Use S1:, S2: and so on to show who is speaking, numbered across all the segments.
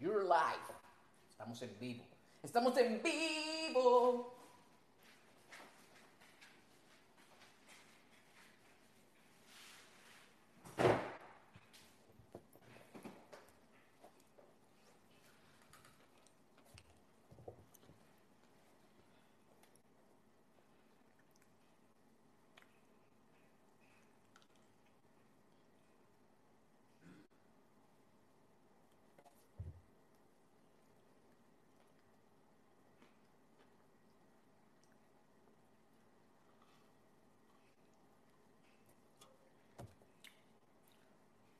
S1: You're live. Estamos en vivo. Estamos en vivo.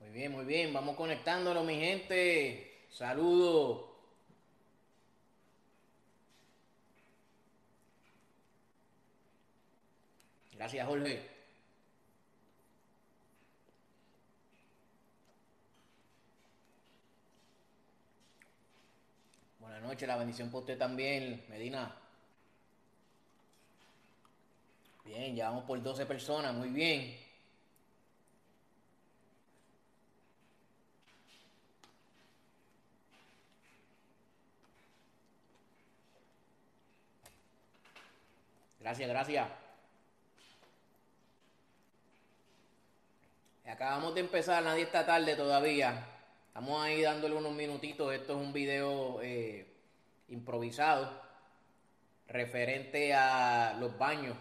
S1: Muy bien, muy bien. Vamos conectándolo, mi gente. Saludos. Gracias, Jorge. Buenas noches, la bendición para usted también, Medina. Bien, ya vamos por 12 personas, muy bien. Gracias, gracias. Acabamos de empezar, nadie está tarde todavía. Estamos ahí dándole unos minutitos. Esto es un video eh, improvisado referente a los baños.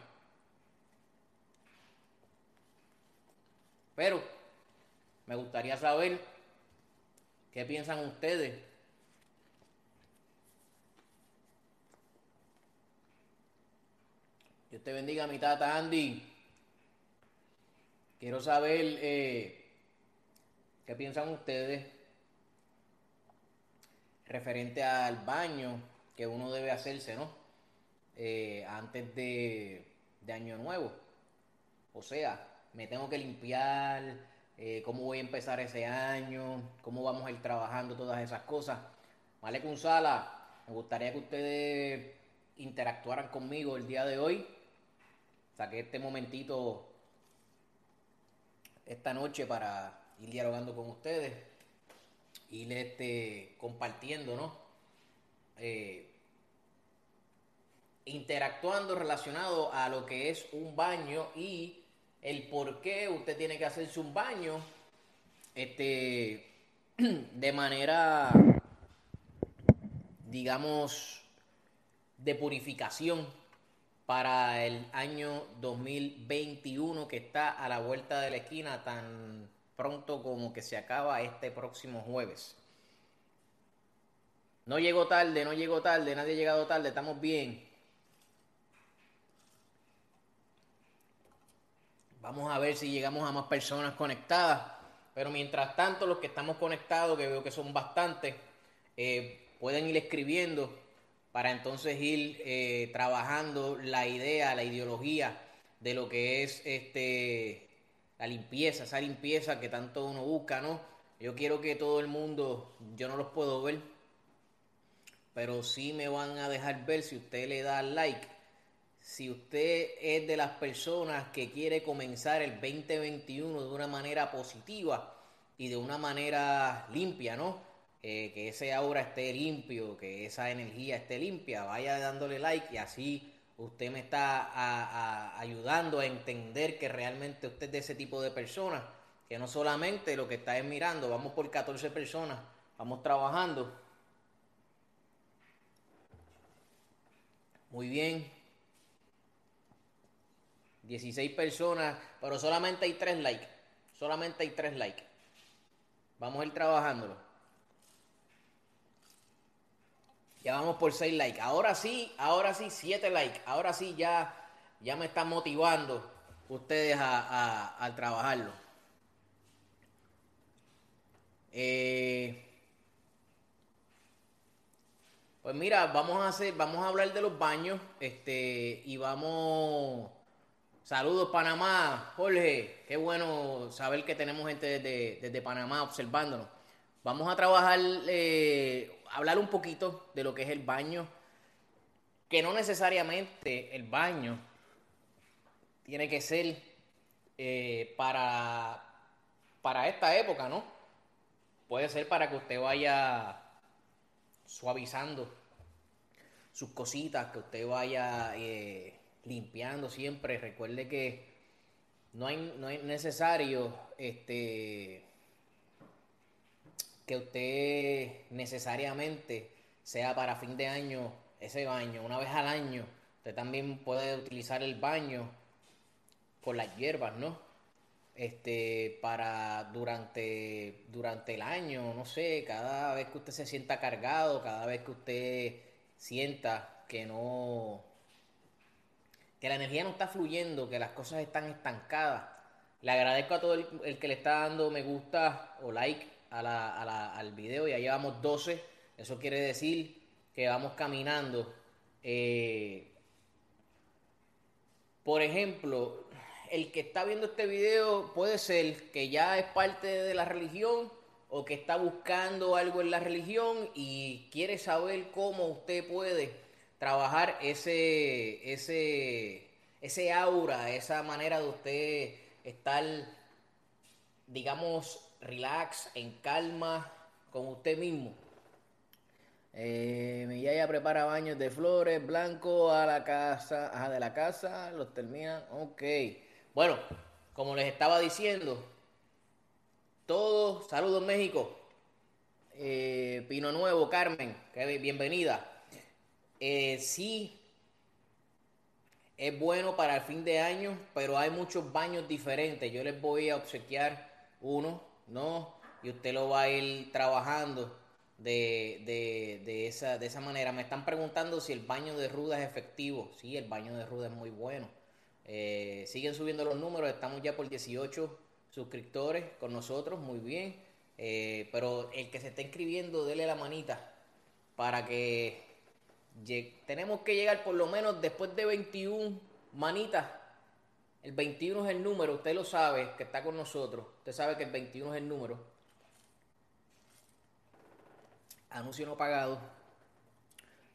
S1: Pero me gustaría saber qué piensan ustedes Dios te bendiga, mi tata Andy. Quiero saber eh, qué piensan ustedes referente al baño que uno debe hacerse, ¿no? Eh, antes de, de, Año Nuevo. O sea, me tengo que limpiar, eh, cómo voy a empezar ese año, cómo vamos a ir trabajando todas esas cosas. Vale, Sala, me gustaría que ustedes interactuaran conmigo el día de hoy saqué este momentito esta noche para ir dialogando con ustedes, ir este, compartiendo, ¿no? Eh, interactuando relacionado a lo que es un baño y el por qué usted tiene que hacerse un baño este, de manera, digamos, de purificación para el año 2021 que está a la vuelta de la esquina tan pronto como que se acaba este próximo jueves. No llegó tarde, no llegó tarde, nadie ha llegado tarde, estamos bien. Vamos a ver si llegamos a más personas conectadas. Pero mientras tanto, los que estamos conectados, que veo que son bastantes, eh, pueden ir escribiendo para entonces ir eh, trabajando la idea, la ideología de lo que es este la limpieza, esa limpieza que tanto uno busca, ¿no? Yo quiero que todo el mundo, yo no los puedo ver, pero sí me van a dejar ver si usted le da like. Si usted es de las personas que quiere comenzar el 2021 de una manera positiva y de una manera limpia, ¿no? Eh, que ese aura esté limpio, que esa energía esté limpia, vaya dándole like y así usted me está ayudando a entender que realmente usted es de ese tipo de personas, que no solamente lo que está es mirando, vamos por 14 personas, vamos trabajando. Muy bien. 16 personas, pero solamente hay 3 likes. Solamente hay 3 likes. Vamos a ir trabajándolo. Ya vamos por 6 likes. Ahora sí, ahora sí, 7 likes. Ahora sí ya, ya me están motivando ustedes a, trabajarlo. Eh, pues mira, vamos a hacer, vamos a hablar de los baños. Este, y vamos. Saludos Panamá, Jorge. Qué bueno saber que tenemos gente desde, desde Panamá observándonos. Vamos a trabajar eh, hablar un poquito de lo que es el baño, que no necesariamente el baño tiene que ser eh, para, para esta época, ¿no? Puede ser para que usted vaya suavizando sus cositas, que usted vaya eh, limpiando siempre. Recuerde que no no es necesario este, que usted necesariamente sea para fin de año ese baño, una vez al año. Usted también puede utilizar el baño con las hierbas, ¿no? Este, para durante, durante el año, no sé, cada vez que usted se sienta cargado, cada vez que usted sienta que no, que la energía no está fluyendo, que las cosas están estancadas. Le agradezco a todo el, que le está dando me gusta o like a la, al video, ya llevamos 12, eso quiere decir que vamos caminando. Eh, por ejemplo, el que está viendo este video puede ser que ya es parte de la religión o que está buscando algo en la religión y quiere saber cómo usted puede trabajar ese, ese, ese aura, esa manera de usted estar, digamos, relax, en calma con usted mismo. Eh, mi prepara baños de flores, blanco a la casa, ajá, de la casa, los termina, ok. Bueno, como les estaba diciendo, todos, saludos México, eh, Pino Nuevo, Carmen, bienvenida. Eh, sí, es bueno para el fin de año, pero hay muchos baños diferentes. Yo les voy a obsequiar uno, ¿no? Y usted lo va a ir trabajando de, de, de, esa, de esa manera. Me están preguntando si el baño de ruda es efectivo. Sí, el baño de ruda es muy bueno. Eh, siguen subiendo los números, estamos ya por 18 suscriptores con nosotros, muy bien. Eh, pero el que se está inscribiendo, dele la manita para que tenemos que llegar por lo menos después de 21 manitas. El 21 es el número, usted lo sabe, que está con nosotros. Usted sabe que el 21 es el número. Anuncio no pagado.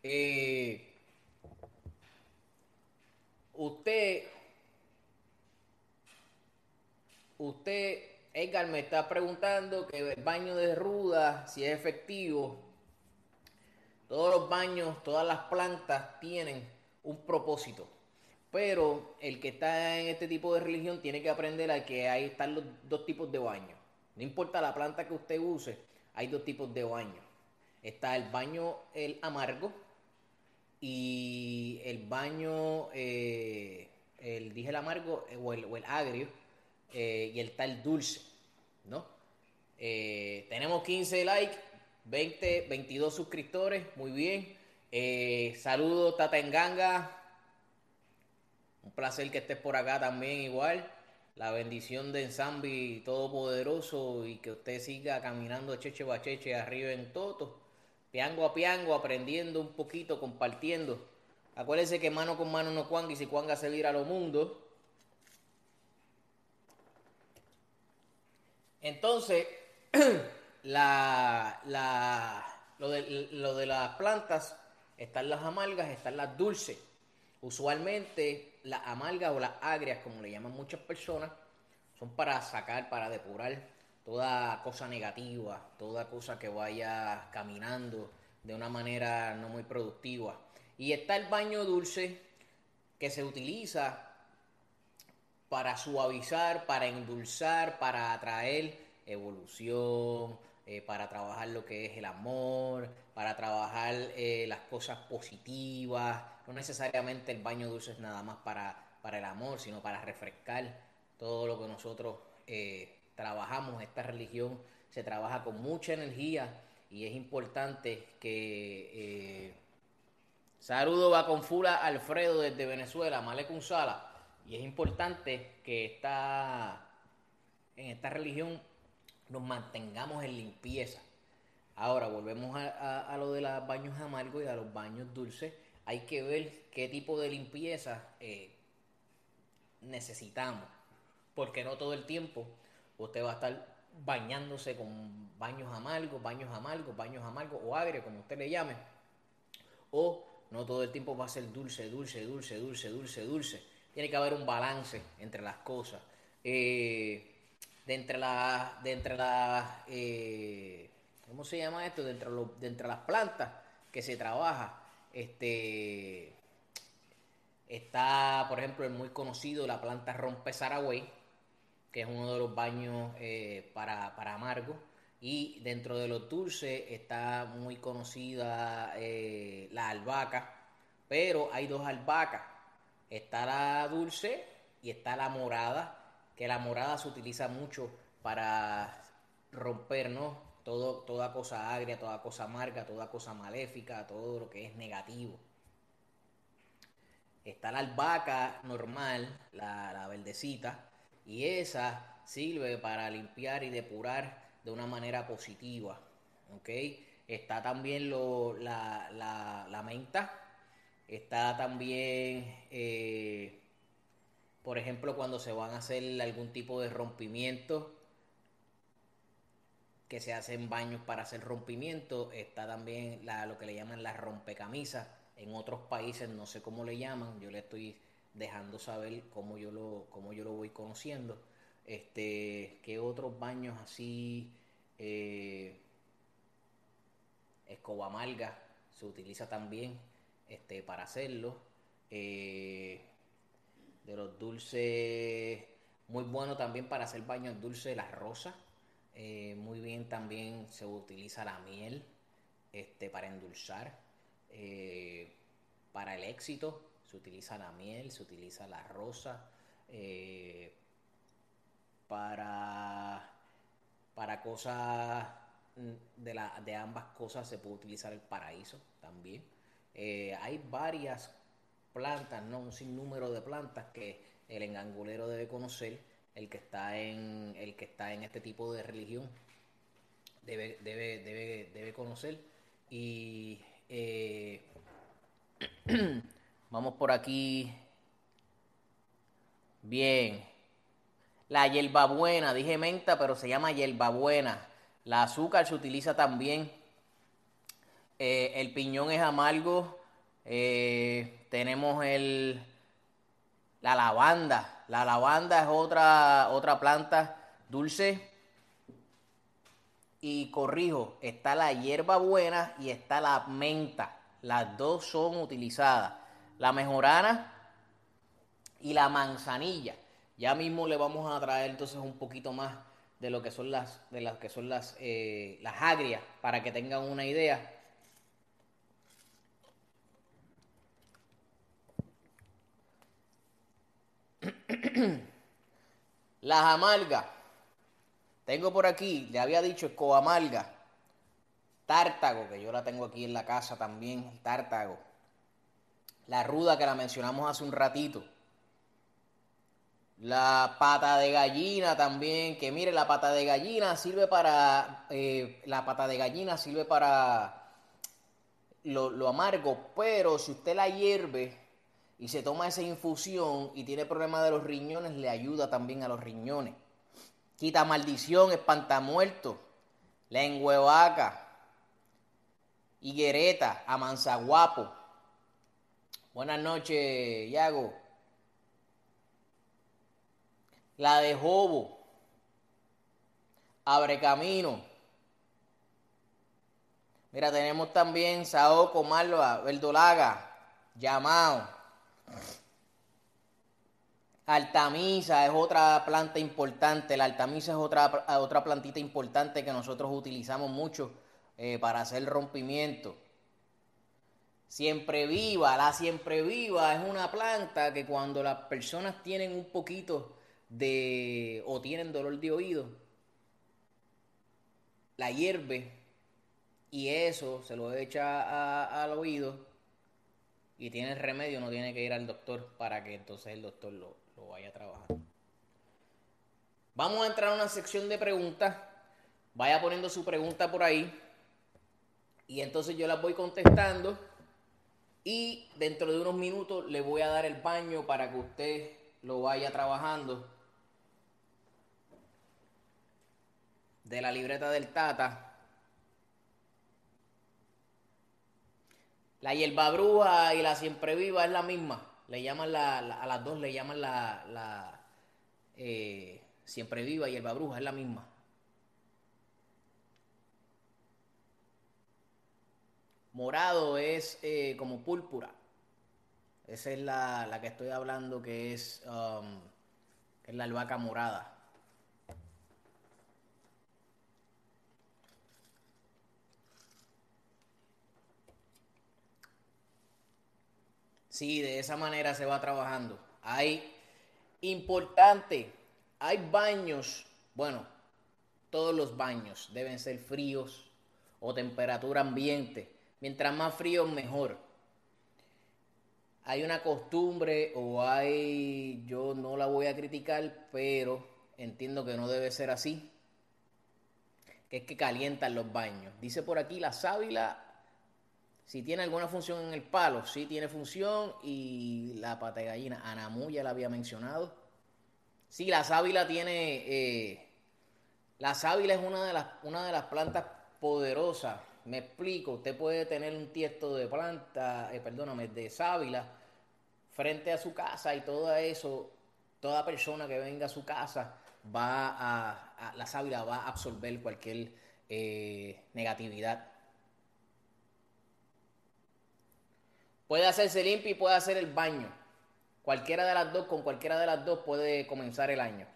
S1: Eh, usted, usted, Edgar, me está preguntando que el baño de ruda, si es efectivo. Todos los baños, todas las plantas tienen un propósito. Pero el que está en este tipo de religión tiene que aprender a que ahí están los dos tipos de baño. No importa la planta que usted use, hay dos tipos de baño. Está el baño el amargo y el baño, eh, el, dije el amargo eh, o el, agrio eh, y el tal dulce, ¿no? tenemos 15 likes 20, 22 suscriptores, muy bien. Saludos, Tata Enganga. Un placer que estés por acá también igual. La bendición de Ensambi Todopoderoso y que usted siga caminando cheche bacheche arriba en Toto. Piango a piango, aprendiendo un poquito, compartiendo. Acuérdense que mano con mano no cuanga y si cuanga se vira a lo mundo. Entonces, la, la, lo, de, lo de las plantas, están las amargas, están las dulces. Usualmente las amargas o las agrias, como le llaman muchas personas, son para sacar, para depurar toda cosa negativa, toda cosa que vaya caminando de una manera no muy productiva. Y está el baño dulce que se utiliza para suavizar, para endulzar, para atraer evolución, eh, para trabajar lo que es el amor, para trabajar eh, las cosas positivas. No necesariamente el baño dulce es nada más para, para el amor, sino para refrescar todo lo que nosotros eh, trabajamos. Esta religión se trabaja con mucha energía y es importante que... saludo va con Fula Alfredo desde Venezuela, Malek Sala. Y es importante que esta, en esta religión nos mantengamos en limpieza. Ahora volvemos a, lo de los baños amargos y a los baños dulces. Hay que ver qué tipo de limpieza eh, necesitamos. Porque no todo el tiempo usted va a estar bañándose con baños amargos, baños amargos, baños amargos o agrio, como usted le llame. O no todo el tiempo va a ser dulce, dulce, dulce, dulce, dulce, dulce. Tiene que haber un balance entre las cosas. Eh, de entre las, de entre eh, ¿cómo se llama esto? De de las plantas, que se trabaja. Este, está, por ejemplo, el muy conocido, la planta rompe Saragüey, que es uno de los baños eh, para, para amargo. Y dentro de los dulces está muy conocida eh, la albahaca, pero hay dos albahacas. Está la dulce y está la morada, que la morada se utiliza mucho para romper, ¿no? Todo, toda cosa agria, toda cosa amarga, toda cosa maléfica, todo lo que es negativo. Está la albahaca normal, la, verdecita, y esa sirve para limpiar y depurar de una manera positiva. ¿ok? Está también lo, la, la, la, menta, está también, eh, por ejemplo, cuando se van a hacer algún tipo de rompimiento, que se hacen baños para hacer rompimiento, está también la, lo que le llaman la rompecamisas. En otros países no sé cómo le llaman, yo le estoy dejando saber cómo yo lo, cómo yo lo voy conociendo. Este, ¿qué otros baños así? Eh, escoba amarga se utiliza también este, para hacerlo. Eh, de los dulces, muy bueno también para hacer baños dulces, las rosas. Eh, muy bien también se utiliza la miel este, para endulzar. para el éxito se utiliza la miel, se utiliza la rosa. para para cosas de, de ambas cosas se puede utilizar el paraíso también. Eh, hay varias plantas, ¿no? Un sinnúmero de plantas que el engangulero debe conocer, el que está en, el que está en este tipo de religión debe, debe, debe, debe conocer. Y eh, vamos por aquí. Bien. La hierbabuena, dije menta, pero se llama hierbabuena. La azúcar se utiliza también. Eh, el piñón es amargo. Eh, tenemos el, la lavanda. La lavanda es otra, otra planta dulce. Y corrijo, está la hierbabuena y está la menta. Las dos son utilizadas. La mejorana y la manzanilla. Ya mismo le vamos a traer entonces un poquito más de lo que son las, de las que son las, eh, las agrias, para que tengan una idea. las amargas. Tengo por aquí, le había dicho coamalga, tártago, que yo la tengo aquí en la casa también, tártago. La ruda que la mencionamos hace un ratito. La pata de gallina también, que mire, la pata de gallina sirve para, eh, la pata de gallina sirve para lo, amargo, pero si usted la hierve y se toma esa infusión y tiene problemas de los riñones, le ayuda también a los riñones. Quita maldición, espanta muerto, lengua vaca, higuereta, amanzaguapo. Buenas noches, Yago la de Jobo, Abre Camino. Mira, tenemos también Saoco, Malva, Verdolaga, Llamado. Altamisa es otra planta importante. La altamisa es otra, otra plantita importante que nosotros utilizamos mucho eh, para hacer rompimiento. Siempre viva, la siempre viva es una planta que cuando las personas tienen un poquito de o tienen dolor de oído, la hierve y eso se lo echa al oído y tiene el remedio, no tiene que ir al doctor para que entonces el doctor lo, lo vaya a trabajar. Vamos a entrar a una sección de preguntas. Vaya poniendo su pregunta por ahí. Y entonces yo las voy contestando. Y dentro de unos minutos le voy a dar el baño para que usted lo vaya trabajando de la libreta del Tata. La hierba bruja y la siempre viva es la misma. Le llaman la, a las dos le llaman la, la eh, siempre viva y hierba bruja, es la misma. Morado es eh, como púrpura. Esa es la, la, que estoy hablando, que es, um, es la albahaca morada. Sí, de esa manera se va trabajando. Hay importante, hay baños, bueno, todos los baños deben ser fríos o temperatura ambiente. Mientras más frío, mejor. Hay una costumbre o hay, yo no la voy a criticar, pero entiendo que no debe ser así, que es que calientan los baños. Dice por aquí la sábila si tiene alguna función en el palo, sí tiene función. Y la pata de gallina, Anamu ya la había mencionado. Sí, la sábila tiene. Eh, la sábila es una de, las, una de las plantas poderosas. Me explico, usted puede tener un tiesto de planta, eh, perdóname, de sábila frente a su casa y todo eso, toda persona que venga a su casa va a, la sábila va a absorber cualquier eh, negatividad Puede hacerse limpio y puede hacer el baño. Cualquiera de las dos, con cualquiera de las dos puede comenzar el año.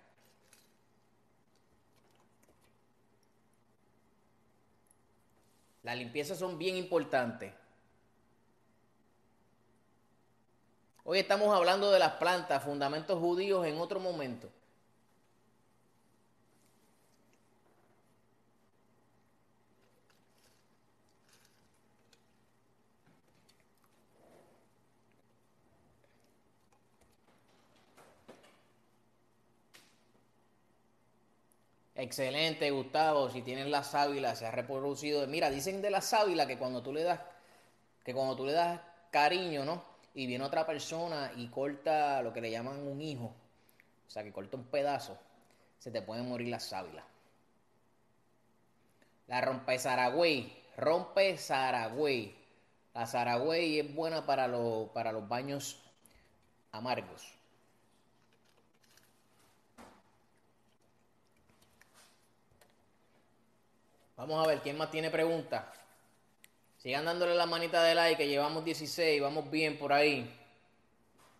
S1: Las limpiezas son bien importantes. Hoy estamos hablando de las plantas, fundamentos judíos en otro momento. Excelente, Gustavo. Si tienes la sábila, se ha reproducido. Mira, dicen de la sábila que cuando tú le das, que cuando tú le das cariño, ¿no? Y viene otra persona y corta lo que le llaman un hijo, o sea, que corta un pedazo, se te puede morir la sábila. La rompe Saragüey, rompe Saragüey. La Saragüey es buena para, para los baños amargos. Vamos a ver quién más tiene preguntas. Sigan dándole la manita de like, que llevamos 16, vamos bien por ahí.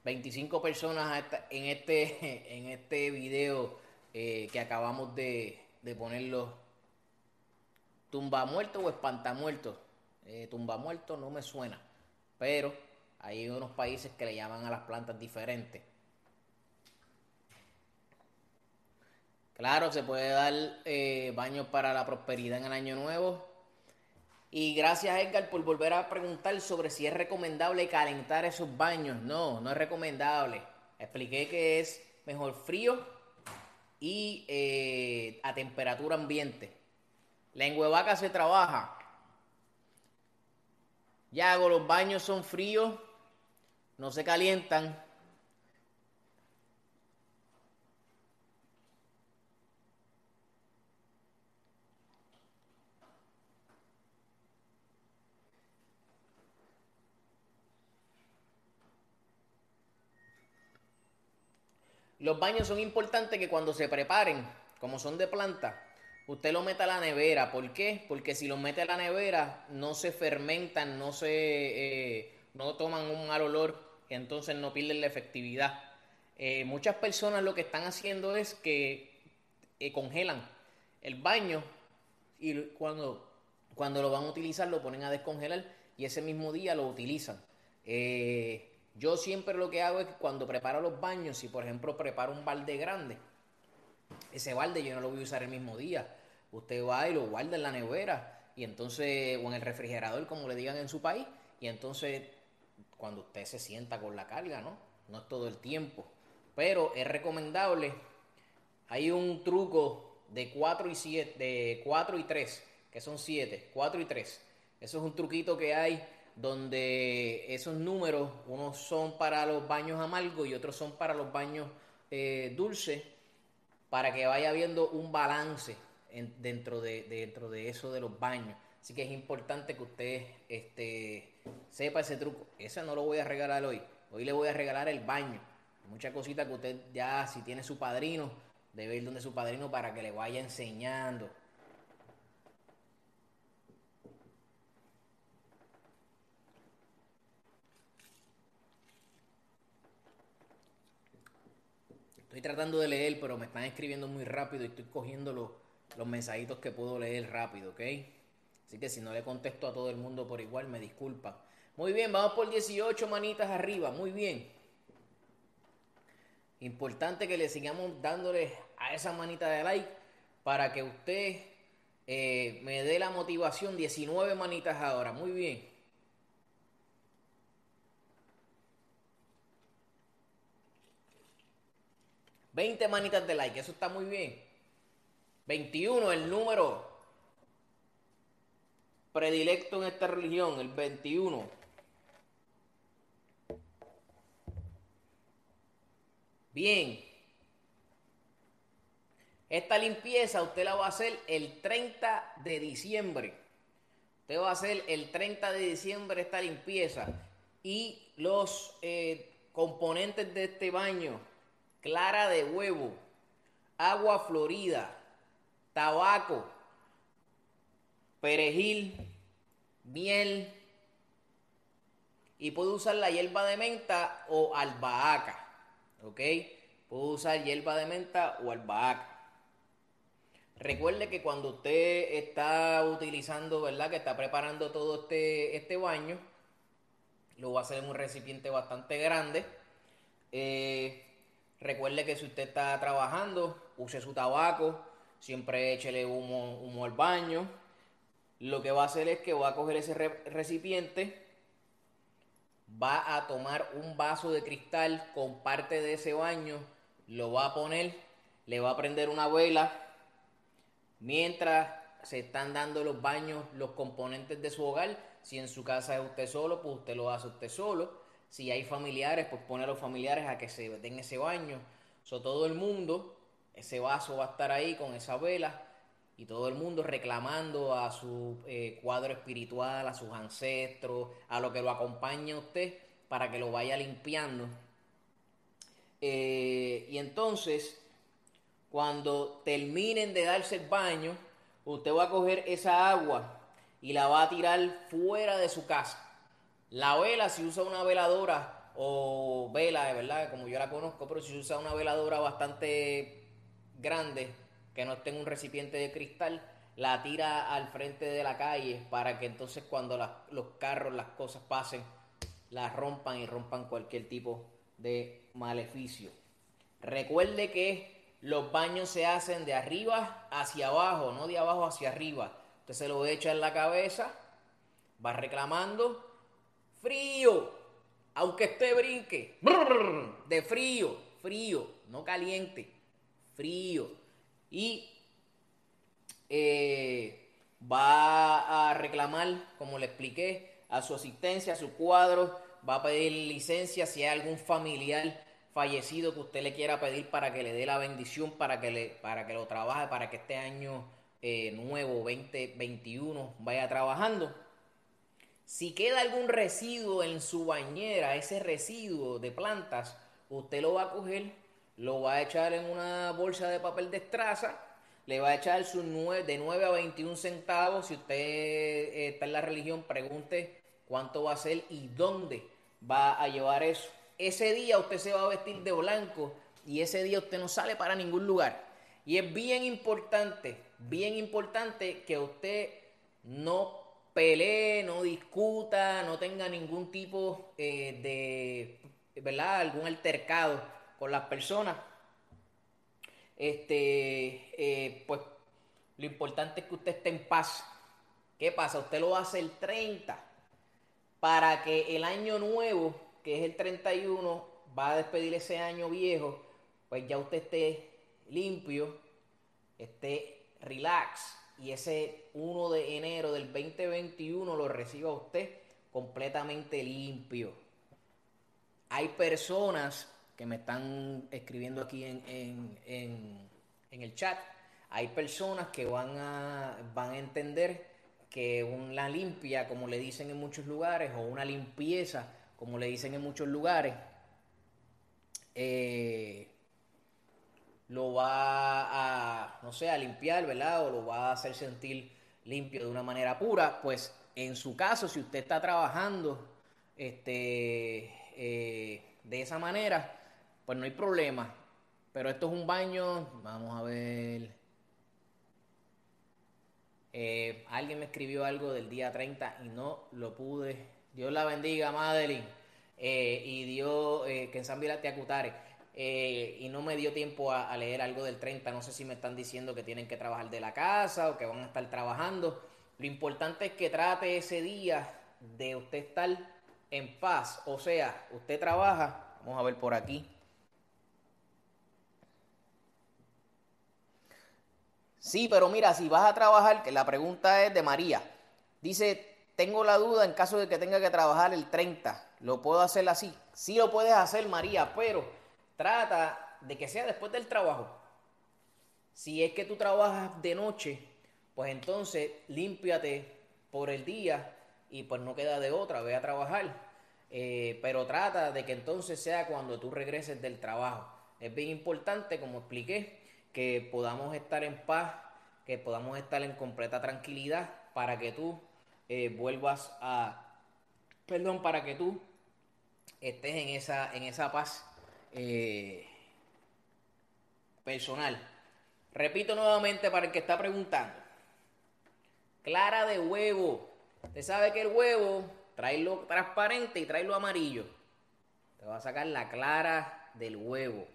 S1: 25 personas en este, en este video eh, que acabamos de, de ponerlo. Tumba muerto o espanta muerto. Eh, tumba muerto no me suena, pero hay unos países que le llaman a las plantas diferentes. Claro, se puede dar eh, baños para la prosperidad en el año nuevo. Y gracias Edgar por volver a preguntar sobre si es recomendable calentar esos baños. No, no es recomendable. Expliqué que es mejor frío y eh, a temperatura ambiente. La engüevaca se trabaja. Ya hago, los baños son fríos, no se calientan. Los baños son importantes que cuando se preparen, como son de planta, usted lo meta a la nevera. ¿Por qué? Porque si los mete a la nevera, no se fermentan, no se eh, no toman un mal olor y entonces no pierden la efectividad. Eh, muchas personas lo que están haciendo es que eh, congelan el baño y cuando, cuando lo van a utilizar lo ponen a descongelar y ese mismo día lo utilizan. Yo siempre lo que hago es que cuando preparo los baños, si por ejemplo preparo un balde grande, ese balde yo no lo voy a usar el mismo día. Usted va y lo guarda en la nevera y entonces, o en el refrigerador, como le digan en su país, y entonces cuando usted se sienta con la carga, ¿no? No es todo el tiempo. Pero es recomendable. Hay un truco de 4 y 7, de 4 y 3, que son 7, 4 y 3. Eso es un truquito que hay donde esos números, unos son para los baños amargos y otros son para los baños eh, dulces, para que vaya habiendo un balance dentro, de, dentro de eso de los baños. Así que es importante que usted este, sepa ese truco. Ese no lo voy a regalar hoy. Hoy le voy a regalar el baño. Muchas cositas que usted ya, si tiene su padrino, debe ir donde su padrino para que le vaya enseñando. Estoy tratando de leer, pero me están escribiendo muy rápido y estoy cogiendo los, mensajitos que puedo leer rápido, ¿ok? Así que si no le contesto a todo el mundo por igual, me disculpa. Muy bien, vamos por 18 manitas arriba, muy bien. Importante que le sigamos dándole a esa manita de like para que usted eh, me dé la motivación. 19 manitas ahora, muy bien. 20 manitas de like, eso está muy bien. 21, el número predilecto en esta religión, el 21. Bien. Esta limpieza usted la va a hacer el 30 de diciembre. Usted va a hacer el 30 de diciembre esta limpieza. Y los eh, componentes de este baño clara de huevo, agua florida, tabaco, perejil, miel y puedo usar la hierba de menta o albahaca, ¿ok? Puedo usar hierba de menta o albahaca. Recuerde que cuando usted está utilizando, ¿verdad? Que está preparando todo este, este baño, lo va a hacer en un recipiente bastante grande. Eh, Recuerde que si usted está trabajando, use su tabaco, siempre échele humo, humo al baño. Lo que va a hacer es que va a coger ese recipiente, va a tomar un vaso de cristal con parte de ese baño, lo va a poner, le va a prender una vela, mientras se están dando los baños, los componentes de su hogar. Si en su casa es usted solo, pues usted lo hace usted solo. Si hay familiares, pues pone a los familiares a que se den ese baño. So, todo el mundo, ese vaso va a estar ahí con esa vela y todo el mundo reclamando a su eh, cuadro espiritual, a sus ancestros, a lo que lo acompaña a usted para que lo vaya limpiando. Eh, y entonces, cuando terminen de darse el baño, usted va a coger esa agua y la va a tirar fuera de su casa. La vela, si usa una veladora o vela, de verdad, como yo la conozco, pero si usa una veladora bastante grande, que no esté en un recipiente de cristal, la tira al frente de la calle para que entonces cuando los carros, las cosas pasen, la rompan y rompan cualquier tipo de maleficio. Recuerde que los baños se hacen de arriba hacia abajo, no de abajo hacia arriba. Usted se lo echa en la cabeza, va reclamando frío, aunque esté brinque, de frío, frío, no caliente, frío. Y eh, va a reclamar, como le expliqué, a su asistencia, a su cuadro, va a pedir licencia si hay algún familiar fallecido que usted le quiera pedir para que le dé la bendición, para que, le, para que lo trabaje, para que este año eh, nuevo 2021 vaya trabajando. Si queda algún residuo en su bañera, ese residuo de plantas, usted lo va a coger, lo va a echar en una bolsa de papel de estraza, le va a echar su de 9 a 21 centavos. Si usted eh, está en la religión, pregunte cuánto va a ser y dónde va a llevar eso. Ese día usted se va a vestir de blanco y ese día usted no sale para ningún lugar. Y es bien importante, bien importante que usted no pelee, no discuta, no tenga ningún tipo eh, de, ¿verdad? Algún altercado con las personas. Este, eh, pues lo importante es que usted esté en paz. ¿Qué pasa? Usted lo hace el 30 para que el año nuevo, que es el 31, va a despedir ese año viejo, pues ya usted esté limpio, esté relax, y ese 1 de enero del 2021 lo reciba usted completamente limpio. Hay personas que me están escribiendo aquí en, el chat, hay personas que van a, van a entender que una limpia, como le dicen en muchos lugares, o una limpieza, como le dicen en muchos lugares, eh, lo va a, no sé, a limpiar, ¿verdad? O lo va a hacer sentir limpio de una manera pura, pues en su caso, si usted está trabajando este, eh, de esa manera, pues no hay problema. pero esto es un baño, vamos a ver. Eh, alguien me escribió algo del día 30 y no lo pude. Dios la bendiga, Madeline. Eh, y Dios, que en San te acutare. Eh, y no me dio tiempo a, a, leer algo del 30. No sé si me están diciendo que tienen que trabajar de la casa o que van a estar trabajando. Lo importante es que trate ese día de usted estar en paz. O sea, usted trabaja. Vamos a ver por aquí. Sí, pero mira, si vas a trabajar, que la pregunta es de María. Dice, tengo la duda en caso de que tenga que trabajar el 30. ¿Lo puedo hacer así? Sí lo puedes hacer, María, pero trata de que sea después del trabajo. Si es que tú trabajas de noche, pues entonces límpiate por el día y pues no queda de otra, ve a trabajar. Eh, pero trata de que entonces sea cuando tú regreses del trabajo. Es bien importante, como expliqué, que podamos estar en paz, que podamos estar en completa tranquilidad para que tú eh, vuelvas a, perdón, para que tú estés en esa, en esa paz eh, personal. Repito nuevamente para el que está preguntando. Clara de huevo. Usted sabe que el huevo, lo transparente y lo amarillo. Te va a sacar la clara del huevo.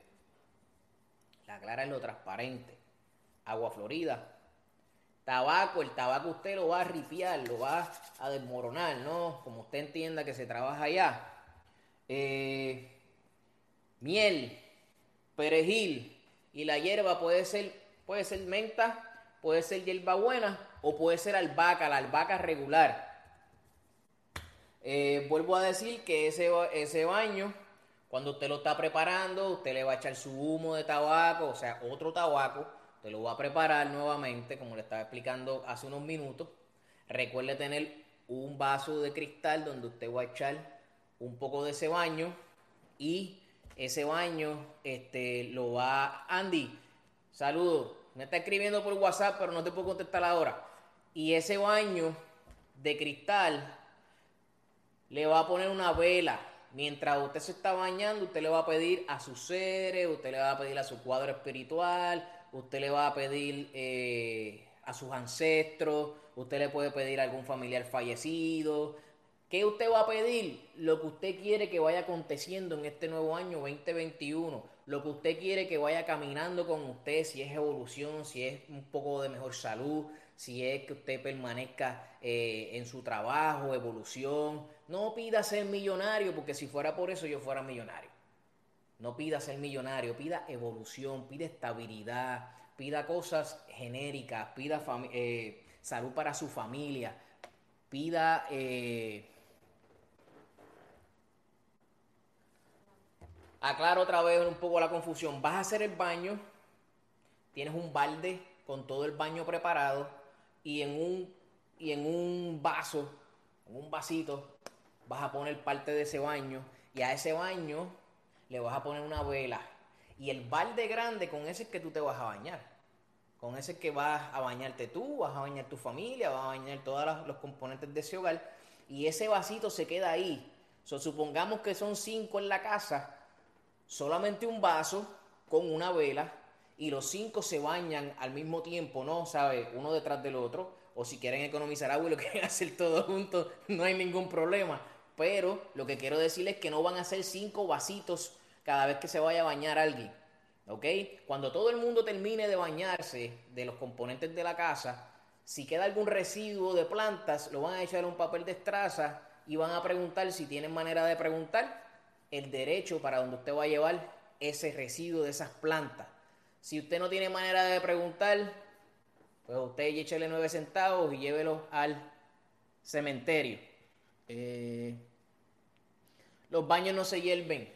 S1: La clara es lo transparente. Agua florida. Tabaco, el tabaco usted lo va a ripiar, lo va a desmoronar, ¿no? Como usted entienda que se trabaja allá. Eh, miel, perejil y la hierba puede ser, puede ser menta, puede ser hierbabuena o puede ser albahaca, la albahaca regular. Eh, vuelvo a decir que ese, ese baño cuando usted lo está preparando, usted le va a echar su humo de tabaco, o sea, otro tabaco. Usted lo va a preparar nuevamente, como le estaba explicando hace unos minutos. Recuerde tener un vaso de cristal donde usted va a echar un poco de ese baño y ese baño este, lo va... Andy, saludo. Me está escribiendo por WhatsApp, pero no te puedo contestar ahora. Y ese baño de cristal le va a poner una vela Mientras usted se está bañando, usted le va a pedir a sus seres, usted le va a pedir a su cuadro espiritual, usted le va a pedir eh, a sus ancestros, usted le puede pedir a algún familiar fallecido. ¿Qué usted va a pedir? Lo que usted quiere que vaya aconteciendo en este nuevo año 2021. Lo que usted quiere que vaya caminando con usted, si es evolución, si es un poco de mejor salud, si es que usted permanezca eh, en su trabajo, evolución. No pida ser millonario, porque si fuera por eso yo fuera millonario. No pida ser millonario, pida evolución, pida estabilidad, pida cosas genéricas, pida eh, salud para su familia, pida... Eh, aclaro otra vez un poco la confusión. Vas a hacer el baño, tienes un balde con todo el baño preparado, y en un, y en un vaso, un vasito, vas a poner parte de ese baño y a ese baño le vas a poner una vela. Y el balde grande, con ese es que tú te vas a bañar. Con ese es que vas a bañarte tú, vas a bañar tu familia, vas a bañar todos los componentes de ese hogar. Y ese vasito se queda ahí. supongamos que son cinco en la casa, solamente un vaso con una vela y los cinco se bañan al mismo tiempo, ¿no? ¿Sabe? Uno detrás del otro. O si quieren economizar agua y lo quieren hacer todos juntos, no hay ningún problema. Pero lo que quiero decirles es que no van a ser cinco vasitos cada vez que se vaya a bañar alguien. ¿Ok? Cuando todo el mundo termine de bañarse de los componentes de la casa, si queda algún residuo de plantas, lo van a echar en un papel de estraza y van a preguntar si tienen manera de preguntar el derecho para donde usted va a llevar ese residuo de esas plantas. Si usted no tiene manera de preguntar, pues usted échele nueve centavos y llévelo al cementerio. Eh, los baños no se hierven.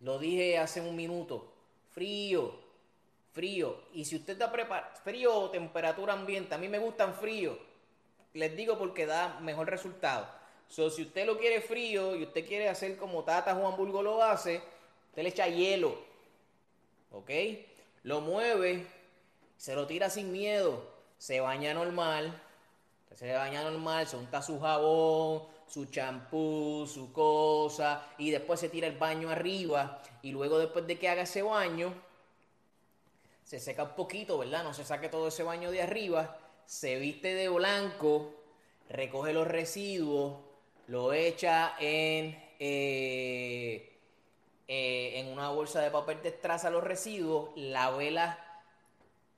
S1: Lo dije hace un minuto. Frío, frío. Y si usted está preparado, frío o temperatura ambiente, a mí me gustan frío. Les digo porque da mejor resultado. So, si usted lo quiere frío y usted quiere hacer como Tata Juan Burgo lo hace, usted le echa hielo. ¿Ok? lo mueve, se lo tira sin miedo, se baña normal, se baña normal, se unta su jabón, su champú, su cosa, y después se tira el baño arriba, y luego después de que haga ese baño, se seca un poquito, ¿verdad? No se saque todo ese baño de arriba, se viste de blanco, recoge los residuos, lo echa en, eh, eh, en una bolsa de papel destraza los residuos, la vela,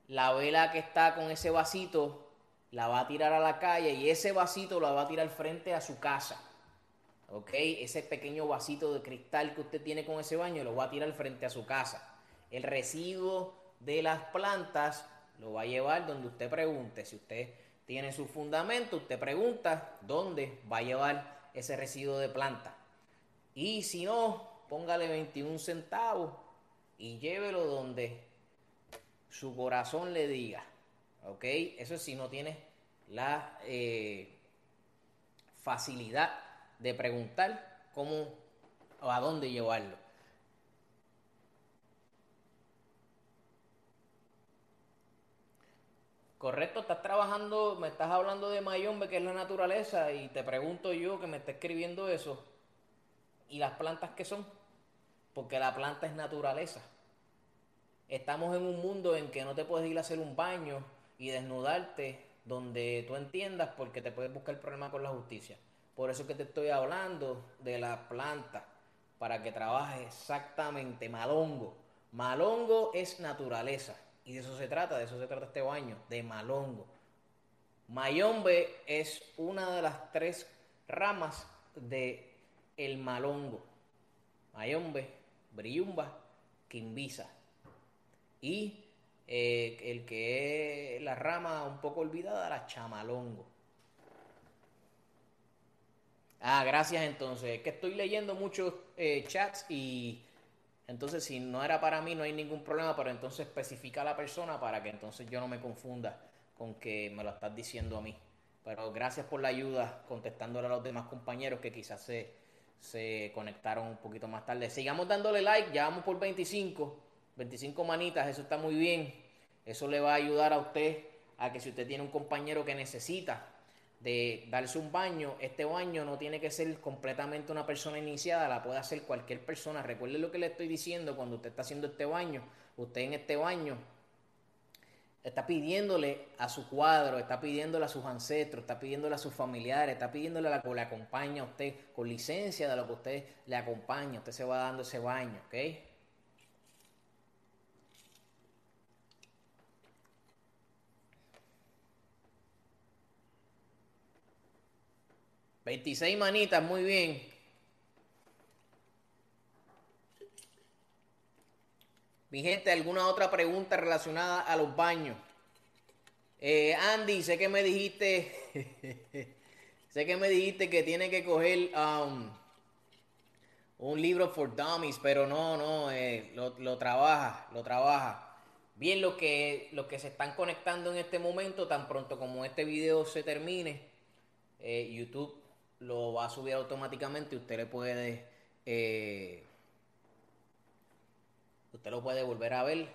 S1: la vela que está con ese vasito la va a tirar a la calle y ese vasito lo va a tirar frente a su casa. ¿Ok? Ese pequeño vasito de cristal que usted tiene con ese baño lo va a tirar frente a su casa. El residuo de las plantas lo va a llevar donde usted pregunte. Si usted tiene su fundamento, usted pregunta dónde va a llevar ese residuo de planta. Y si no, póngale 21 centavos y llévelo donde su corazón le diga. ¿Ok? Eso si no tiene la eh, facilidad de preguntar cómo o a dónde llevarlo. Correcto, estás trabajando, me estás hablando de Mayombe, que es la naturaleza, y te pregunto yo que me está escribiendo eso, ¿y las plantas qué son? Porque la planta es naturaleza. Estamos en un mundo en que no te puedes ir a hacer un baño y desnudarte donde tú entiendas porque te puedes buscar el problema con la justicia. Por eso que te estoy hablando de la planta, para que trabajes exactamente malongo. Malongo es naturaleza. Y de eso se trata, de eso se trata este baño, de malongo. Mayombe es una de las tres ramas de el malongo. Mayombe, Briumba, Quimbisa. Y eh, el que es la rama un poco olvidada, la chamalongo. Ah, gracias entonces. Es que estoy leyendo muchos eh, chats y entonces si no era para mí no hay ningún problema, pero entonces especifica a la persona para que entonces yo no me confunda con que me lo estás diciendo a mí. Pero gracias por la ayuda contestándole a los demás compañeros que quizás se, se conectaron un poquito más tarde. Sigamos dándole like, ya vamos por 25, 25 manitas, eso está muy bien. Eso le va a ayudar a usted a que si usted tiene un compañero que necesita de darse un baño, este baño no tiene que ser completamente una persona iniciada, la puede hacer cualquier persona. Recuerde lo que le estoy diciendo cuando usted está haciendo este baño. Usted en este baño está pidiéndole a su cuadro, está pidiéndole a sus ancestros, está pidiéndole a sus familiares, está pidiéndole a la que le acompaña a usted con licencia de lo que usted le acompaña. Usted se va dando ese baño, ¿ok? 26 manitas, muy bien. Mi gente, ¿alguna otra pregunta relacionada a los baños? Eh, Andy, sé que me dijiste, sé que me dijiste que tiene que coger um, un libro for dummies, pero no, no, eh, lo, trabaja, lo trabaja. Bien, lo que, lo que se están conectando en este momento, tan pronto como este video se termine, eh, YouTube lo va a subir automáticamente. Usted le puede. Eh, usted lo puede volver a ver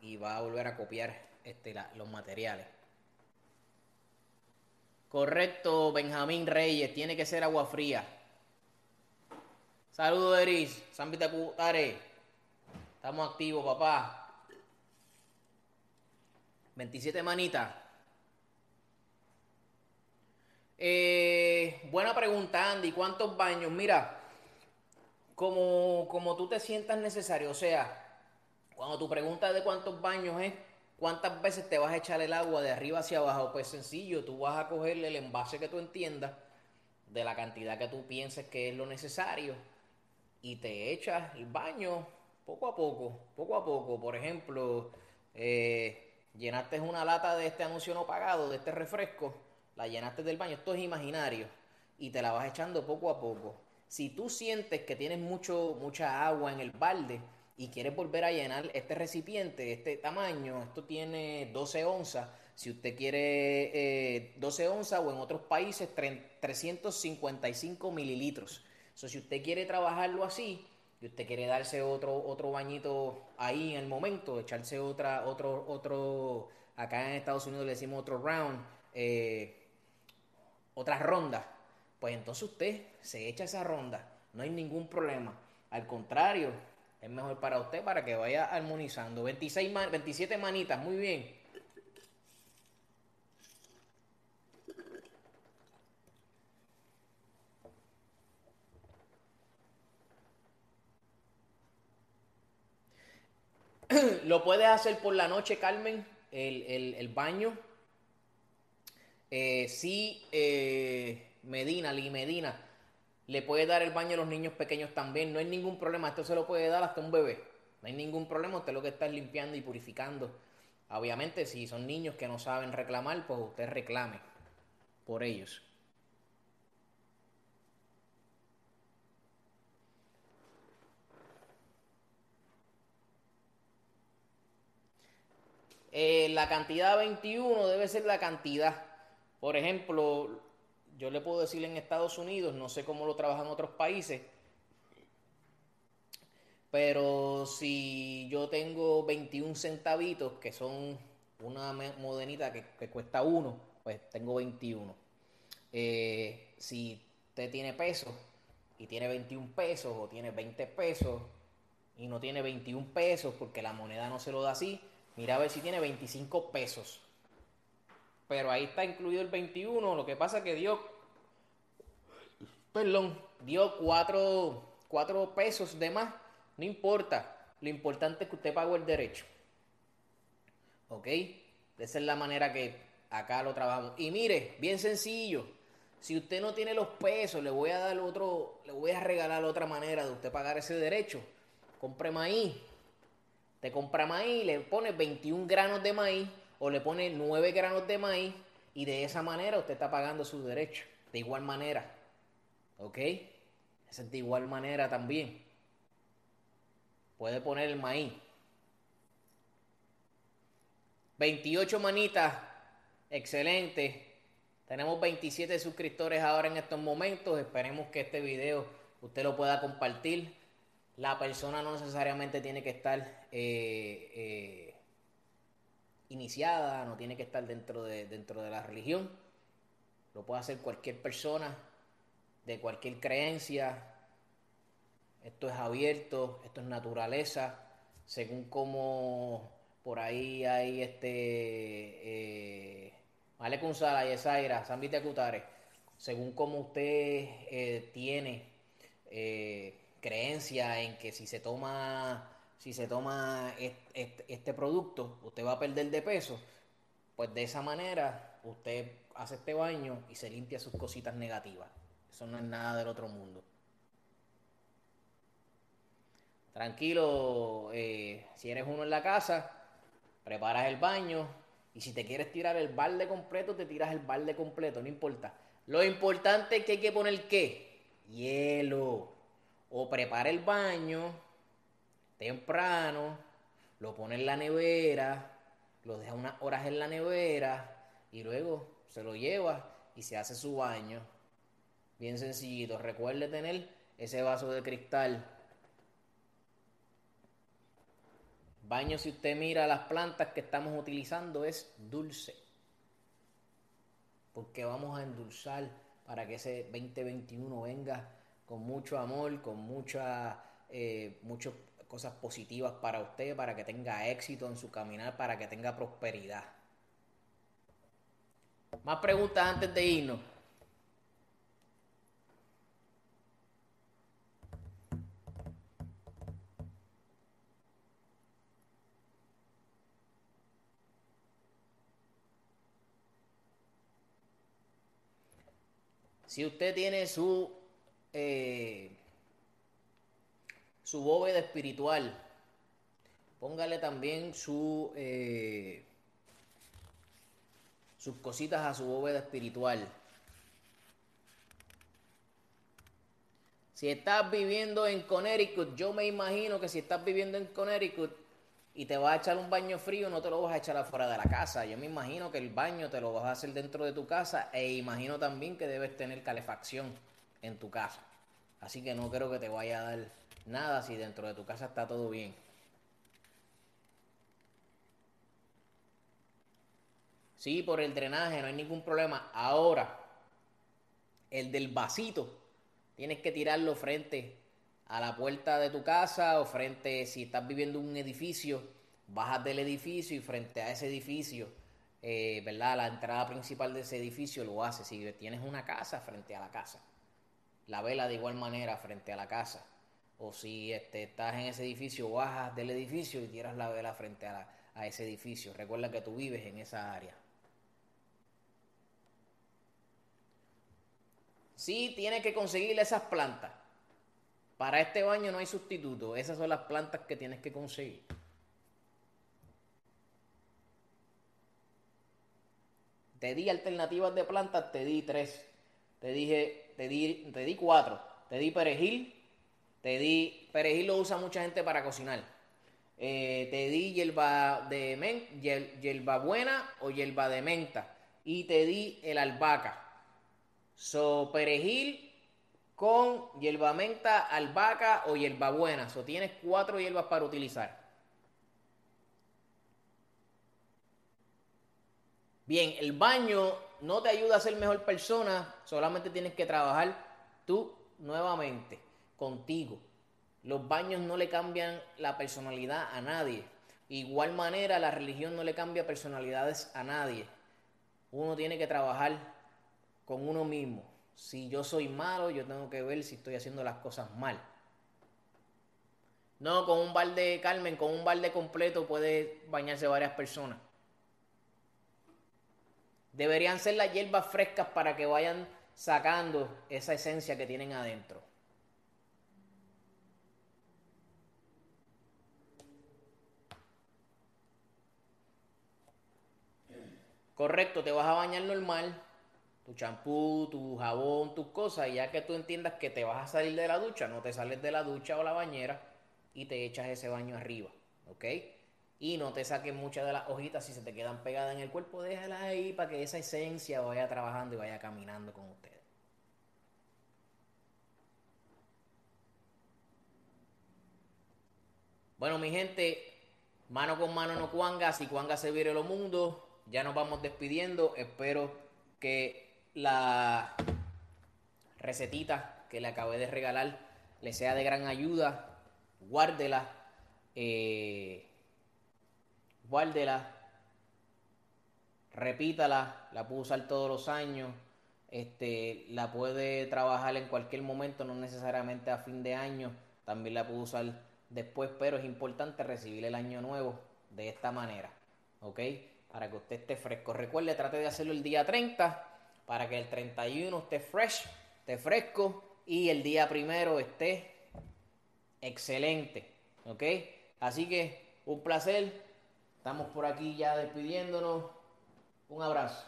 S1: y va a volver a copiar este, los materiales. Correcto, Benjamín Reyes. Tiene que ser agua fría. Saludos, Eris. Sambita Cutare. Estamos activos, papá. 27 manitas. Eh, buena pregunta, Andy. ¿Cuántos baños? Mira, como, como tú te sientas necesario, o sea, cuando tu pregunta de cuántos baños es, ¿cuántas veces te vas a echar el agua de arriba hacia abajo? Pues sencillo, tú vas a cogerle el envase que tú entiendas, de la cantidad que tú pienses que es lo necesario, y te echas el baño poco a poco, poco a poco. Por ejemplo, eh, llenaste una lata de este anuncio no pagado, de este refresco la llenaste del baño, esto es imaginario, y te la vas echando poco a poco. Si tú sientes que tienes mucho, mucha agua en el balde y quieres volver a llenar este recipiente, este tamaño, esto tiene 12 onzas, si usted quiere 12 eh, onzas o en otros países 355 mililitros. So, si usted quiere trabajarlo así y usted quiere darse otro, otro bañito ahí en el momento, echarse otra, otro, otro, acá en Estados Unidos le decimos otro round, eh, otra ronda, pues entonces usted se echa esa ronda, no hay ningún problema. Al contrario, es mejor para usted para que vaya armonizando. 26 27 manitas, muy bien. Lo puedes hacer por la noche, Carmen, el, baño. Eh, sí, eh, Medina, Lee Medina, le puede dar el baño a los niños pequeños también. No hay ningún problema. Esto se lo puede dar hasta un bebé. No hay ningún problema. Usted lo que está es limpiando y purificando. Obviamente, si son niños que no saben reclamar, pues usted reclame por ellos. Eh, la cantidad 21 debe ser la cantidad. Por ejemplo, yo le puedo decir en Estados Unidos, no sé cómo lo trabajan otros países, pero si yo tengo 21 centavitos, que son una modenita que, cuesta uno, pues tengo 21. Eh, si usted tiene pesos y tiene 21 pesos o tiene 20 pesos y no tiene 21 pesos porque la moneda no se lo da así, mira a ver si tiene 25 pesos. Pero ahí está incluido el 21, lo que pasa es que dio perdón, dio cuatro, pesos de más, no importa. Lo importante es que usted pagó el derecho. ¿Ok? Esa es la manera que acá lo trabajamos. Y mire, bien sencillo. Si usted no tiene los pesos, le voy a dar otro, le voy a regalar otra manera de usted pagar ese derecho. Compre maíz. Te compra maíz, le pone 21 granos de maíz o le pone 9 granos de maíz y de esa manera usted está pagando su derecho. De igual manera. ¿Ok? Es de igual manera también. Puede poner el maíz. 28 manitas. Excelente. Tenemos 27 suscriptores ahora en estos momentos. Esperemos que este video usted lo pueda compartir. La persona no necesariamente tiene que estar eh, eh, iniciada, no tiene que estar dentro de, dentro de la religión. Lo puede hacer cualquier persona de cualquier creencia. Esto es abierto, esto es naturaleza, según como por ahí hay este eh, Vale Kunsala, Yesaira, Sambite Cutare, según como usted eh, tiene eh, creencia en que si se toma si se toma este, producto, usted va a perder de peso, pues de esa manera usted hace este baño y se limpia sus cositas negativas. Eso no es nada del otro mundo. Tranquilo, eh, si eres uno en la casa, preparas el baño y si te quieres tirar el balde completo, te tiras el balde completo, no importa. Lo importante es que hay que poner qué? Hielo. O prepara el baño temprano, lo pone en la nevera, lo deja unas horas en la nevera y luego se lo lleva y se hace su baño. Bien sencillito. Recuerde tener ese vaso de cristal. Baño, si usted mira las plantas que estamos utilizando, es dulce. Porque vamos a endulzar para que ese 2021 venga con mucho amor, con muchas eh, muchas cosas positivas para usted, para que tenga éxito en su caminar, para que tenga prosperidad. Más preguntas antes de irnos. Si usted tiene su eh, su bóveda espiritual, póngale también su eh, sus cositas a su bóveda espiritual. Si estás viviendo en Connecticut, yo me imagino que si estás viviendo en Connecticut, y te vas a echar un baño frío, no te lo vas a echar afuera de la casa. Yo me imagino que el baño te lo vas a hacer dentro de tu casa e imagino también que debes tener calefacción en tu casa. Así que no creo que te vaya a dar nada si dentro de tu casa está todo bien. Sí, por el drenaje, no hay ningún problema. Ahora, el del vasito, tienes que tirarlo frente a la puerta de tu casa o frente, si estás viviendo en un edificio, bajas del edificio y frente a ese edificio, eh, ¿verdad? La entrada principal de ese edificio lo haces. Si tienes una casa, frente a la casa. La vela de igual manera frente a la casa. O si este, estás en ese edificio, bajas del edificio y tiras la vela frente a, a ese edificio. Recuerda que tú vives en esa área. Sí, tienes que conseguir esas plantas. Para este baño no hay sustituto. Esas son las plantas que tienes que conseguir. Te di alternativas de plantas, te di tres. Te dije, te di, te di cuatro. Te di perejil, te di. Perejil lo usa mucha gente para cocinar. Eh, te di hierba de men, hierba buena o hierba de menta. Y te di el albahaca. So, perejil con hierba menta, albahaca o hierbabuena. So, tienes cuatro hierbas para utilizar. Bien, el baño no te ayuda a ser mejor persona, solamente tienes que trabajar tú nuevamente, contigo. Los baños no le cambian la personalidad a nadie. Igual manera, la religión no le cambia personalidades a nadie. Uno tiene que trabajar con uno mismo. Si yo soy malo, yo tengo que ver si estoy haciendo las cosas mal. No, con un balde, Carmen, con un balde completo puede bañarse varias personas. Deberían ser las hierbas frescas para que vayan sacando esa esencia que tienen adentro. Correcto, te vas a bañar normal, tu champú, tu jabón, tus cosas, y ya que tú entiendas que te vas a salir de la ducha, no te sales de la ducha o la bañera y te echas ese baño arriba, ¿ok? y no te saques muchas de las hojitas si se te quedan pegadas en el cuerpo, déjalas ahí para que esa esencia vaya trabajando y vaya caminando con ustedes. Bueno, mi gente, mano con mano no cuanga, si cuanga se vire lo mundo, ya nos vamos despidiendo. Espero que la recetita que le acabé de regalar le sea de gran ayuda. Guárdela. Eh, guárdela, repítala, la puede usar todos los años, este, la puede trabajar en cualquier momento, no necesariamente a fin de año, también la puede usar después, pero es importante recibir el año nuevo de esta manera, ¿ok? Para que usted esté fresco. Recuerde, trate de hacerlo el día 30 para que el 31 esté fresh, esté fresco y el día primero esté excelente, ¿ok? Así que un placer Estamos por aquí ya despidiéndonos. Un abrazo.